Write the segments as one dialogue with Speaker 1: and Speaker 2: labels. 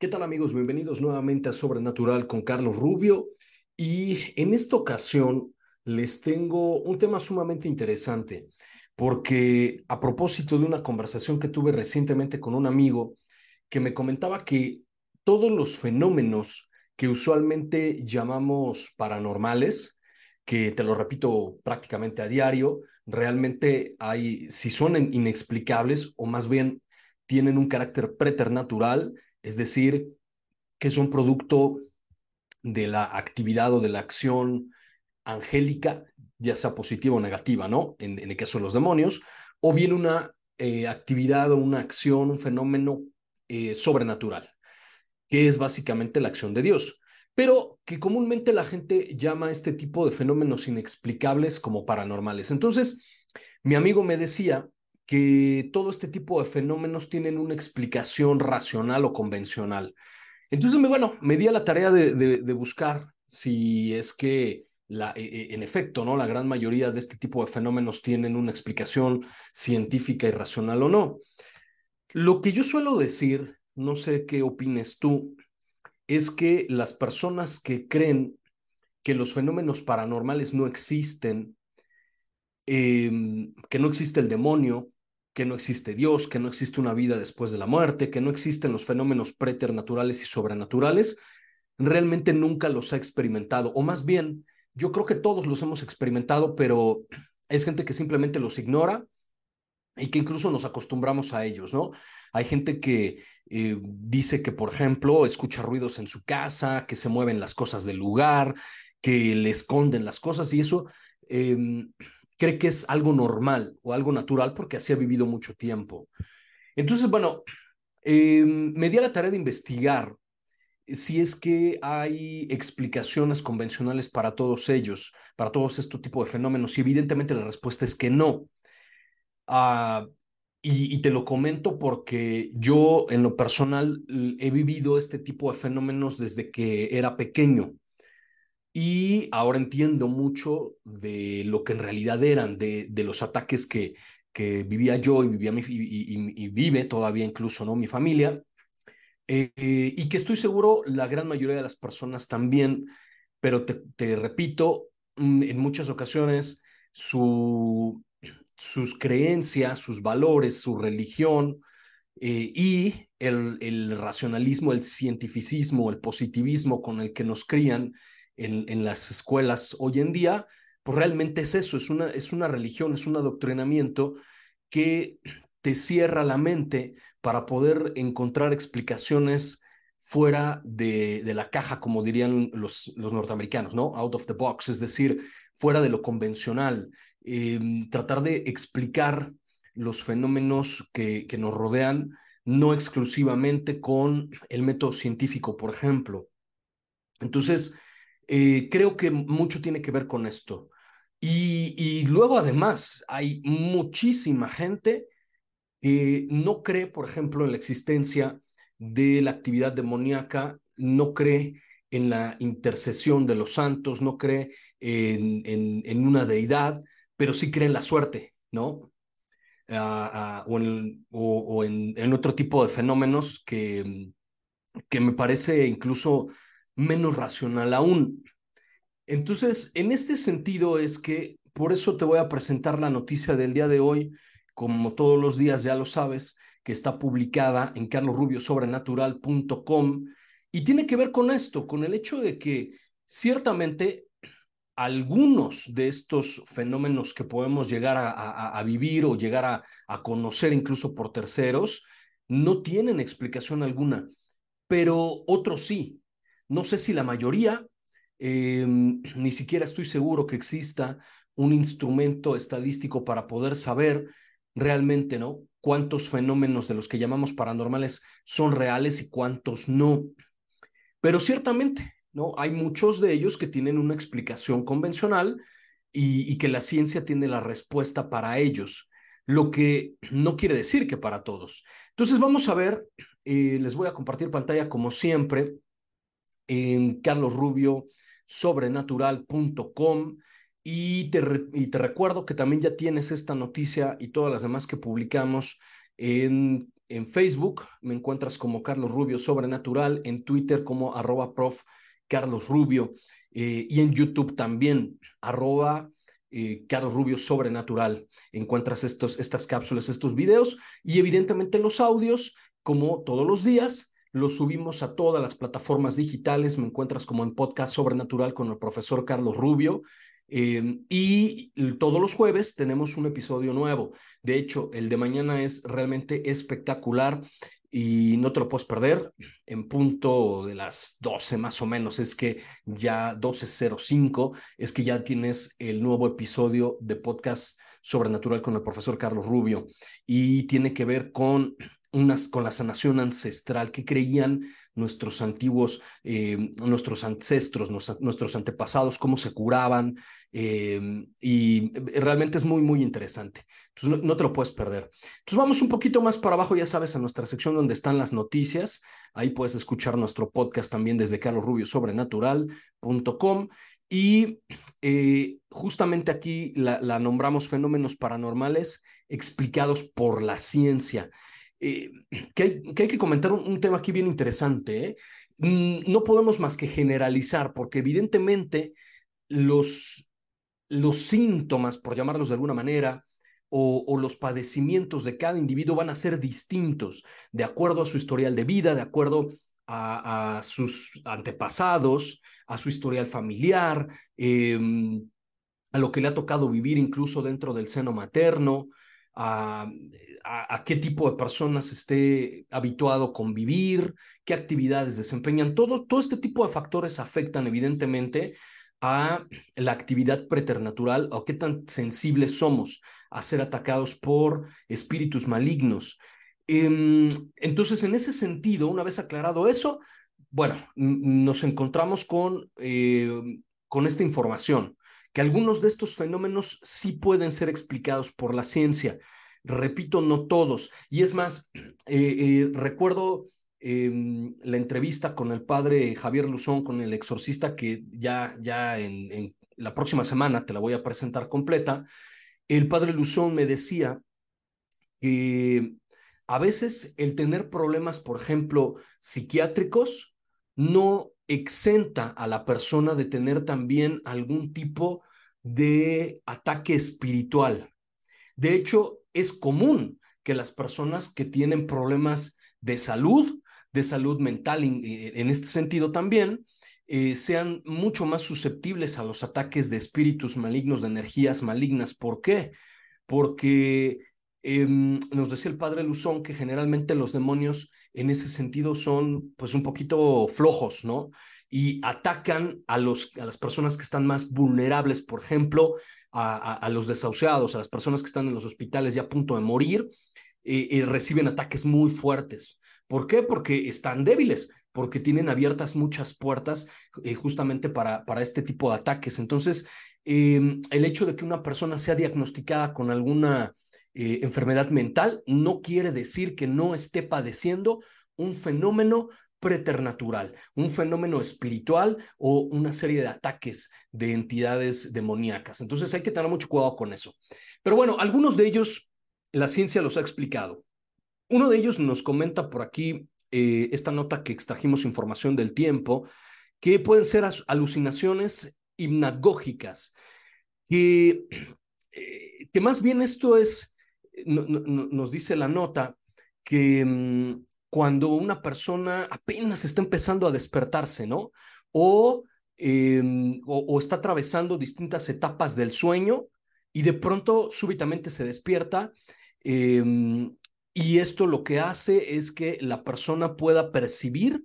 Speaker 1: ¿Qué tal amigos? Bienvenidos nuevamente a Sobrenatural con Carlos Rubio y en esta ocasión les tengo un tema sumamente interesante porque a propósito de una conversación que tuve recientemente con un amigo que me comentaba que todos los fenómenos que usualmente llamamos paranormales, que te lo repito prácticamente a diario, realmente hay, si son inexplicables o más bien tienen un carácter preternatural, es decir, que es un producto de la actividad o de la acción angélica, ya sea positiva o negativa, ¿no? En, el caso de los demonios, o bien una eh, actividad o una acción, un fenómeno eh, sobrenatural, que es básicamente la acción de Dios, pero que comúnmente la gente llama a este tipo de fenómenos inexplicables como paranormales. Entonces, mi amigo me decía que todo este tipo de fenómenos tienen una explicación racional o convencional. Entonces, bueno, me di a la tarea de, buscar si es que la, e, e, en efecto, ¿no? La gran mayoría de este tipo de fenómenos tienen una explicación científica y racional o no. Lo que yo suelo decir, no sé qué opines tú, es que las personas que creen que los fenómenos paranormales no existen, em, que no existe el demonio, que no existe Dios, que no existe una vida después de la muerte, que no existen los fenómenos preternaturales y sobrenaturales, realmente nunca los ha experimentado, o más bien, yo creo que todos los hemos experimentado, pero es gente que simplemente los ignora y que incluso nos acostumbramos a ellos, ¿no? Hay gente que eh, dice que, por ejemplo, escucha ruidos en su casa, que se mueven las cosas del lugar, que le esconden las cosas y eso em, cree que es algo normal o algo natural porque así ha vivido mucho tiempo. Entonces, bueno, eh, me di a la tarea de investigar si es que hay explicaciones convencionales para todos ellos, para todos estos tipos de fenómenos, y evidentemente la respuesta es que no. Ah, y, y, te lo comento porque yo en lo personal he vivido este tipo de fenómenos desde que era pequeño. Y ahora entiendo mucho de lo que en realidad eran, de, de los ataques que, que vivía yo y, vivía mi, y, vive todavía incluso ¿no? mi familia, eh, y que estoy seguro la gran mayoría de las personas también, pero te, te repito, mm, en muchas ocasiones su, sus creencias, sus valores, su religión eh, y el, el racionalismo, el cientificismo, el positivismo con el que nos crían, en, las escuelas hoy en día, pues realmente es eso, es una, es una religión, es un adoctrinamiento que te cierra la mente para poder encontrar explicaciones fuera de, de, la caja, como dirían los, los norteamericanos, ¿no? Out of the box, es decir, fuera de lo convencional. Em, tratar de explicar los fenómenos que, que nos rodean, no exclusivamente con el método científico, por ejemplo. Entonces, eh, creo que mucho tiene que ver con esto. Y, luego además hay muchísima gente que no cree, por ejemplo, en la existencia de la actividad demoníaca, no cree en la intercesión de los santos, no cree en, en, una deidad, pero sí cree en la suerte, ¿no? O, en, o, en, en, otro tipo de fenómenos que, que me parece incluso menos racional aún. Entonces, en este sentido es que por eso te voy a presentar la noticia del día de hoy, como todos los días ya lo sabes, que está publicada en carlosrubiosobrenatural.com y tiene que ver con esto, con el hecho de que ciertamente algunos de estos fenómenos que podemos llegar a, vivir o llegar a, a, conocer incluso por terceros no tienen explicación alguna, pero otros sí. No sé si la mayoría, em, ni siquiera estoy seguro que exista un instrumento estadístico para poder saber realmente, ¿no? Cuántos fenómenos de los que llamamos paranormales son reales y cuántos no. Pero ciertamente, ¿no? Hay muchos de ellos que tienen una explicación convencional y, que la ciencia tiene la respuesta para ellos, lo que no quiere decir que para todos. Entonces vamos a ver, eh, les voy a compartir pantalla como siempre en carlosrubiosobrenatural.com y te, y te recuerdo que también ya tienes esta noticia y todas las demás que publicamos en, en Facebook. Me encuentras como Carlos Rubio Sobrenatural, en Twitter como arroba prof Carlos Rubio eh, y en YouTube también arroba eh, Carlos Rubio Sobrenatural. Encuentras estos, estas cápsulas, estos videos y evidentemente los audios, como todos los días, los subimos a todas las plataformas digitales. Me encuentras como en podcast Sobrenatural con el profesor Carlos Rubio. Em, y todos los jueves tenemos un episodio nuevo. De hecho, el de mañana es realmente espectacular y no te lo puedes perder. En punto de las 12 más o menos, es que ya 12.05, es que ya tienes el nuevo episodio de podcast sobrenatural con el profesor Carlos Rubio y tiene que ver con unas, con la sanación ancestral que creían nuestros antiguos, eh, nuestros ancestros, nuestros antepasados, cómo se curaban, eh, y realmente es muy, muy interesante. Entonces, no, te lo puedes perder. Entonces, vamos un poquito más para abajo, ya sabes, a nuestra sección donde están las noticias. Ahí puedes escuchar nuestro podcast también desde carlosrubiosobrenatural.com. Y eh, justamente aquí la nombramos fenómenos paranormales explicados por la ciencia. Eh, que, hay, que, comentar un, tema aquí bien interesante. ¿eh? Mm, no podemos más que generalizar, porque evidentemente los, los síntomas, por llamarlos de alguna manera, o, los padecimientos de cada individuo van a ser distintos de acuerdo a su historial de vida, de acuerdo a, sus antepasados, a su historial familiar, em, a lo que le ha tocado vivir incluso dentro del seno materno, a, a, qué tipo de personas esté habituado convivir, qué actividades desempeñan. Todo, todo este tipo de factores afectan evidentemente a la actividad preternatural o qué tan sensibles somos a ser atacados por espíritus malignos. Em, entonces, en ese sentido, una vez aclarado eso, bueno, nos encontramos con, eh, con esta información, que algunos de estos fenómenos sí pueden ser explicados por la ciencia. Repito, no todos. Y es más, eh, eh, recuerdo em, la entrevista con el padre Javier Luzón, con el exorcista, que ya, ya en, en, la próxima semana te la voy a presentar completa. El padre Luzón me decía que a veces el tener problemas, por ejemplo, psiquiátricos, no exenta a la persona de tener también algún tipo de ataque espiritual. De hecho, es común que las personas que tienen problemas de salud, de salud mental en, este sentido también, eh, sean mucho más susceptibles a los ataques de espíritus malignos, de energías malignas. ¿Por qué? Porque em, nos decía el padre Luzón que generalmente los demonios en ese sentido son pues un poquito flojos, ¿no? Y atacan a, los, a las personas que están más vulnerables, por ejemplo, a, los desahuciados, a las personas que están en los hospitales ya a punto de morir, y reciben ataques muy fuertes. ¿Por qué? Porque están débiles, porque tienen abiertas muchas puertas eh, justamente para, para este tipo de ataques. Entonces, em, el hecho de que una persona sea diagnosticada con alguna eh, enfermedad mental no quiere decir que no esté padeciendo un fenómeno preternatural, un fenómeno espiritual o una serie de ataques de entidades demoníacas. Entonces hay que tener mucho cuidado con eso. Pero bueno, algunos de ellos la ciencia los ha explicado. Uno de ellos nos comenta por aquí eh, esta nota que extrajimos información del tiempo que pueden ser alucinaciones hipnagógicas, que, eh, que más bien esto es, nos dice la nota, que mm, cuando una persona apenas está empezando a despertarse, ¿no? O, em, o, está atravesando distintas etapas del sueño y de pronto súbitamente se despierta. Em, y esto lo que hace es que la persona pueda percibir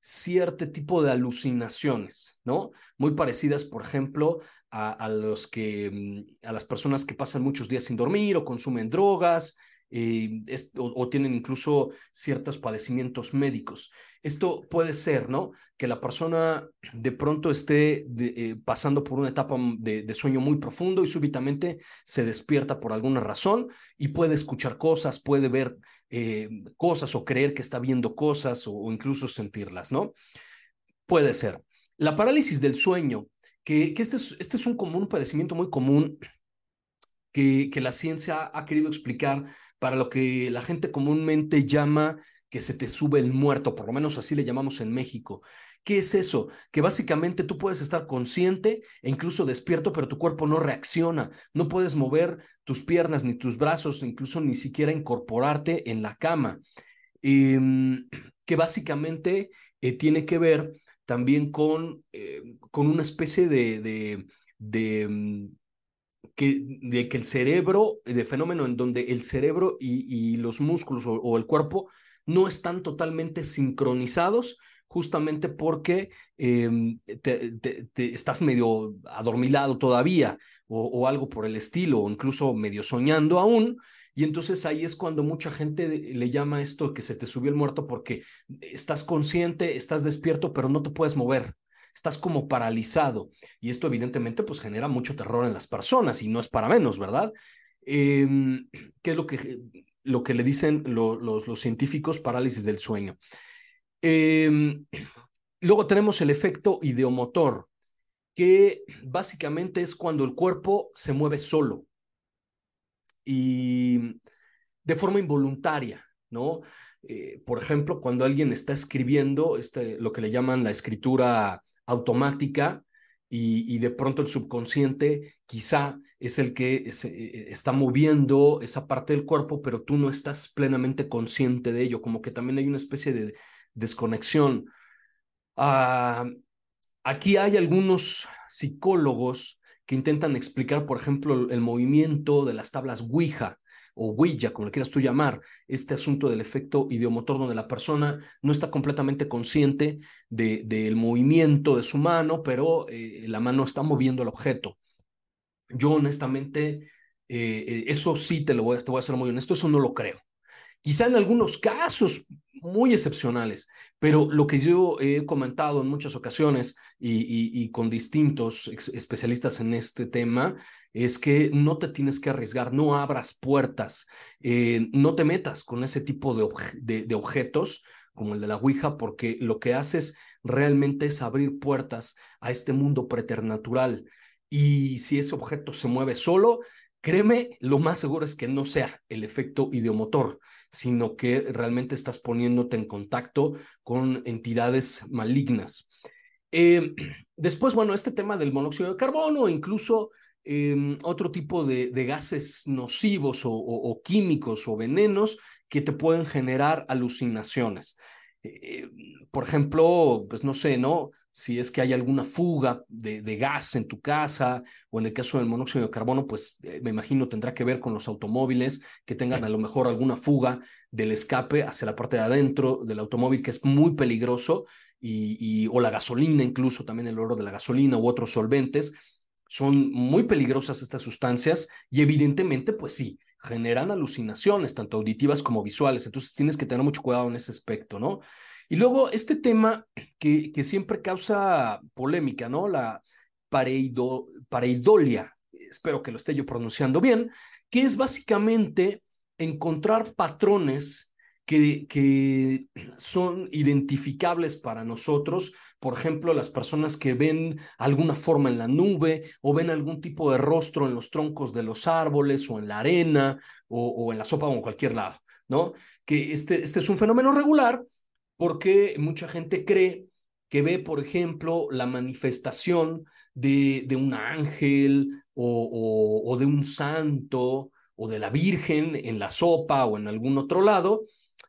Speaker 1: cierto tipo de alucinaciones, ¿no? Muy parecidas, por ejemplo, a, los que, mm, a las personas que pasan muchos días sin dormir o consumen drogas, eh, o, tienen incluso ciertos padecimientos médicos. Esto puede ser, ¿no? Que la persona de pronto esté eh, pasando por una etapa de, sueño muy profundo y súbitamente se despierta por alguna razón y puede escuchar cosas, puede ver eh, cosas o creer que está viendo cosas o, incluso sentirlas, ¿no? Puede ser. La parálisis del sueño, que, que este, es, este es un común padecimiento muy común que, la ciencia ha querido explicar para lo que la gente comúnmente llama que se te sube el muerto, por lo menos así le llamamos en México. ¿Qué es eso? Que básicamente tú puedes estar consciente e incluso despierto, pero tu cuerpo no reacciona. No puedes mover tus piernas ni tus brazos, incluso ni siquiera incorporarte en la cama. Em, que básicamente eh, tiene que ver también con, eh, con una especie de, de mm, que, de que el cerebro, de fenómeno en donde el cerebro y, los músculos o, el cuerpo no están totalmente sincronizados, justamente porque em, te, estás medio adormilado todavía o, algo por el estilo, o incluso medio soñando aún. Y entonces ahí es cuando mucha gente le llama esto que se te subió el muerto porque estás consciente, estás despierto, pero no te puedes mover estás como paralizado. Y esto evidentemente pues genera mucho terror en las personas y no es para menos, ¿verdad? Em, ¿Qué es lo que, lo que le dicen los, los, científicos parálisis del sueño? Em, luego tenemos el efecto ideomotor, que básicamente es cuando el cuerpo se mueve solo y de forma involuntaria, ¿no? Eh, por ejemplo, cuando alguien está escribiendo este, lo que le llaman la escritura automática y, de pronto el subconsciente quizá es el que eh, eh, está moviendo esa parte del cuerpo, pero tú no estás plenamente consciente de ello, como que también hay una especie de desconexión. Ah, aquí hay algunos psicólogos que intentan explicar, por ejemplo, el movimiento de las tablas Ouija o huilla, como le quieras tú llamar, este asunto del efecto idiomotor donde la persona no está completamente consciente del de, movimiento de su mano, pero eh, la mano está moviendo el objeto. Yo honestamente, eh, eh, eso sí te lo voy, te voy a ser muy honesto, eso no lo creo. Quizá en algunos casos muy excepcionales, pero lo que yo he comentado en muchas ocasiones y, con distintos especialistas en este tema es que no te tienes que arriesgar, no abras puertas, eh, no te metas con ese tipo de, de, objetos como el de la Ouija, porque lo que haces realmente es abrir puertas a este mundo preternatural. Y si ese objeto se mueve solo, créeme, lo más seguro es que no sea el efecto ideomotor, sino que realmente estás poniéndote en contacto con entidades malignas. Eh, después, bueno, este tema del monóxido de carbono, incluso em, otro tipo de, gases nocivos o, químicos o venenos que te pueden generar alucinaciones. Eh, por ejemplo, pues no sé, ¿no? Si es que hay alguna fuga de, gas en tu casa o en el caso del monóxido de carbono, pues eh, me imagino tendrá que ver con los automóviles que tengan a lo mejor alguna fuga del escape hacia la parte de adentro del automóvil que es muy peligroso y, o la gasolina, incluso también el oro de la gasolina u otros solventes. Son muy peligrosas estas sustancias y evidentemente, pues sí, generan alucinaciones, tanto auditivas como visuales. Entonces tienes que tener mucho cuidado en ese aspecto, ¿no? Y luego este tema que, que siempre causa polémica, ¿no? La pareido, pareidolia, espero que lo esté yo pronunciando bien, que es básicamente encontrar patrones que, que, son identificables para nosotros. Por ejemplo, las personas que ven alguna forma en la nube o ven algún tipo de rostro en los troncos de los árboles o en la arena o, o en la sopa o en cualquier lado, ¿no? Que este, este es un fenómeno regular porque mucha gente cree que ve, por ejemplo, la manifestación de, de un ángel o, o, de un santo o de la Virgen en la sopa o en algún otro lado,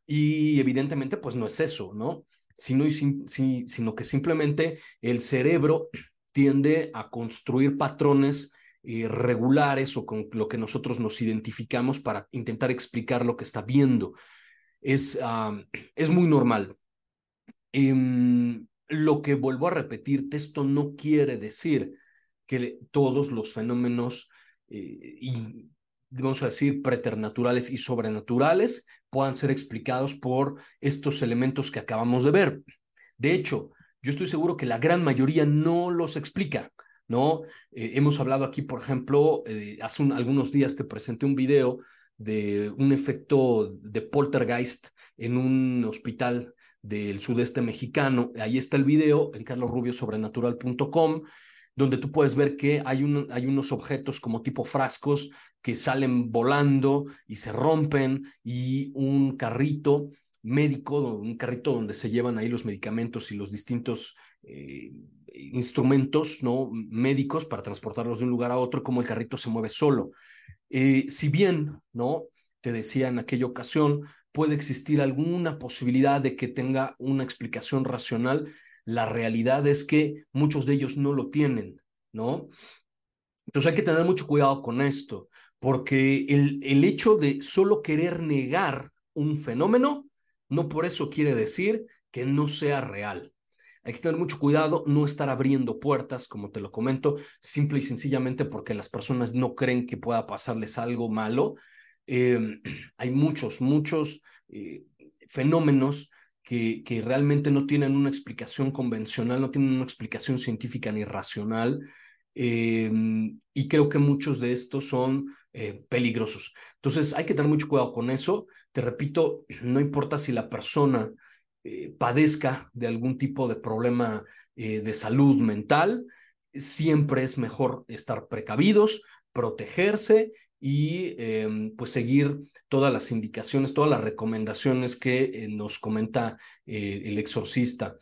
Speaker 1: y evidentemente pues no es eso, ¿no? Sino, sino que simplemente el cerebro tiende a construir patrones eh, regulares o con lo que nosotros nos identificamos para intentar explicar lo que está viendo. Es, es muy normal. Em, lo que vuelvo a repetirte, esto no quiere decir que todos los fenómenos eh, y vamos a decir, preternaturales y sobrenaturales puedan ser explicados por estos elementos que acabamos de ver. De hecho, yo estoy seguro que la gran mayoría no los explica, ¿no? Eh, hemos hablado aquí, por ejemplo, eh, hace algunos días te presenté un video de un efecto de poltergeist en un hospital del sudeste mexicano. Ahí está el video en carlosrubiosobrenatural.com donde tú puedes ver que hay, un, hay unos objetos como tipo frascos que salen volando y se rompen y un carrito médico, un carrito donde se llevan ahí los medicamentos y los distintos eh, instrumentos ¿no? médicos para transportarlos de un lugar a otro, como el carrito se mueve solo. Eh, si bien, ¿no? Te decía en aquella ocasión, puede existir alguna posibilidad de que tenga una explicación racional, la realidad es que muchos de ellos no lo tienen, ¿no? Entonces hay que tener mucho cuidado con esto, porque el, el hecho de solo querer negar un fenómeno, no por eso quiere decir que no sea real. Hay que tener mucho cuidado, no estar abriendo puertas, como te lo comento, simple y sencillamente porque las personas no creen que pueda pasarles algo malo. Em, hay muchos, muchos eh, fenómenos que, realmente no tienen una explicación convencional, no tienen una explicación científica ni racional. Em, y creo que muchos de estos son eh, peligrosos. Entonces hay que tener mucho cuidado con eso. Te repito, no importa si la persona eh, padezca de algún tipo de problema de salud mental, siempre es mejor estar precavidos, protegerse y em, pues seguir todas las indicaciones, todas las recomendaciones que eh, nos comenta eh, el exorcista.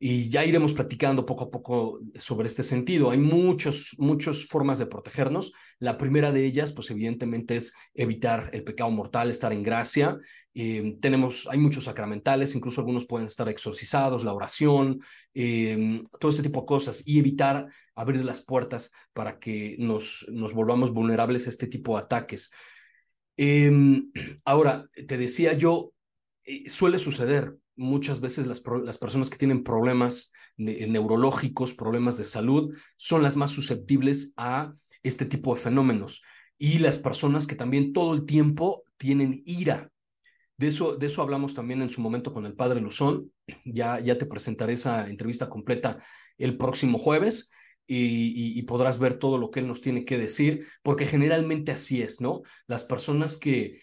Speaker 1: Y ya iremos platicando poco a poco sobre este sentido. Hay muchas, muchas formas de protegernos. La primera de ellas, pues evidentemente es evitar el pecado mortal, estar en gracia. Eh, tenemos, hay muchos sacramentales, incluso algunos pueden estar exorcizados, la oración, eh, todo ese tipo de cosas. Y evitar abrir las puertas para que nos, nos volvamos vulnerables a este tipo de ataques. Eh, ahora, te decía yo, suele suceder muchas veces las, las personas que tienen problemas neurológicos, problemas de salud, son las más susceptibles a este tipo de fenómenos. Y las personas que también todo el tiempo tienen ira. De eso, de eso hablamos también en su momento con el padre Luzón. Ya, ya te presentaré esa entrevista completa el próximo jueves. Y, y, podrás ver todo lo que él nos tiene que decir, porque generalmente así es, ¿no? Las personas que...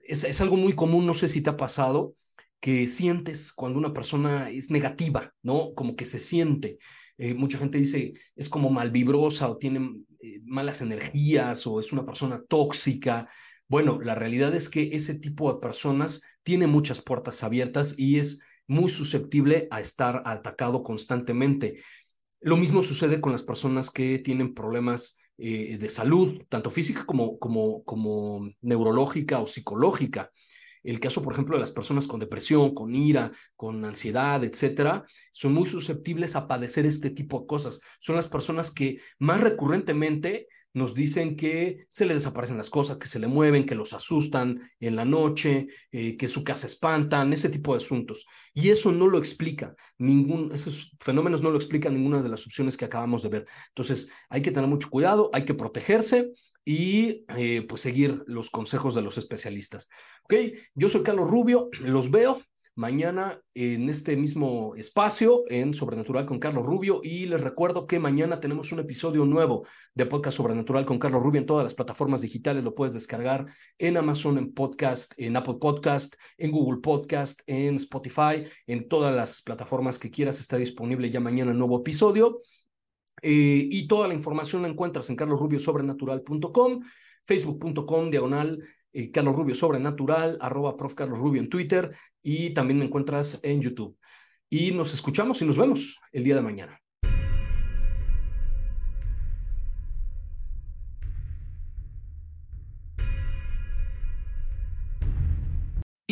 Speaker 1: Es, es algo muy común, no sé si te ha pasado, que sientes cuando una persona es negativa, ¿no? Como que se siente. Eh, mucha gente dice es como malvibrosa o tiene eh, malas energías o es una persona tóxica. Bueno, la realidad es que ese tipo de personas tiene muchas puertas abiertas y es muy susceptible a estar atacado constantemente. Lo mismo sucede con las personas que tienen problemas eh, de salud, tanto física como, como, como neurológica o psicológica. El caso, por ejemplo, de las personas con depresión, con ira, con ansiedad, etcétera, son muy susceptibles a padecer este tipo de cosas. Son las personas que más recurrentemente nos dicen que se le desaparecen las cosas, que se le mueven, que los asustan en la noche, eh, que su casa espantan, ese tipo de asuntos. Y eso no lo explica, ningún, esos fenómenos no lo explican ninguna de las opciones que acabamos de ver. Entonces, hay que tener mucho cuidado, hay que protegerse y eh, pues seguir los consejos de los especialistas. Ok, yo soy Carlos Rubio, los veo mañana en este mismo espacio en Sobrenatural con Carlos Rubio y les recuerdo que mañana tenemos un episodio nuevo de Podcast Sobrenatural con Carlos Rubio en todas las plataformas digitales, lo puedes descargar en Amazon, en Podcast, en Apple Podcast, en Google Podcast, en Spotify, en todas las plataformas que quieras está disponible ya mañana el nuevo episodio. Eh, y toda la información la encuentras en carlosrubiosobrenatural.com, facebook.com, diagonal eh, Carlos Rubio Sobrenatural, arroba prof. Carlos Rubio en Twitter y también me encuentras en YouTube. y nos escuchamos y nos vemos el día de mañana.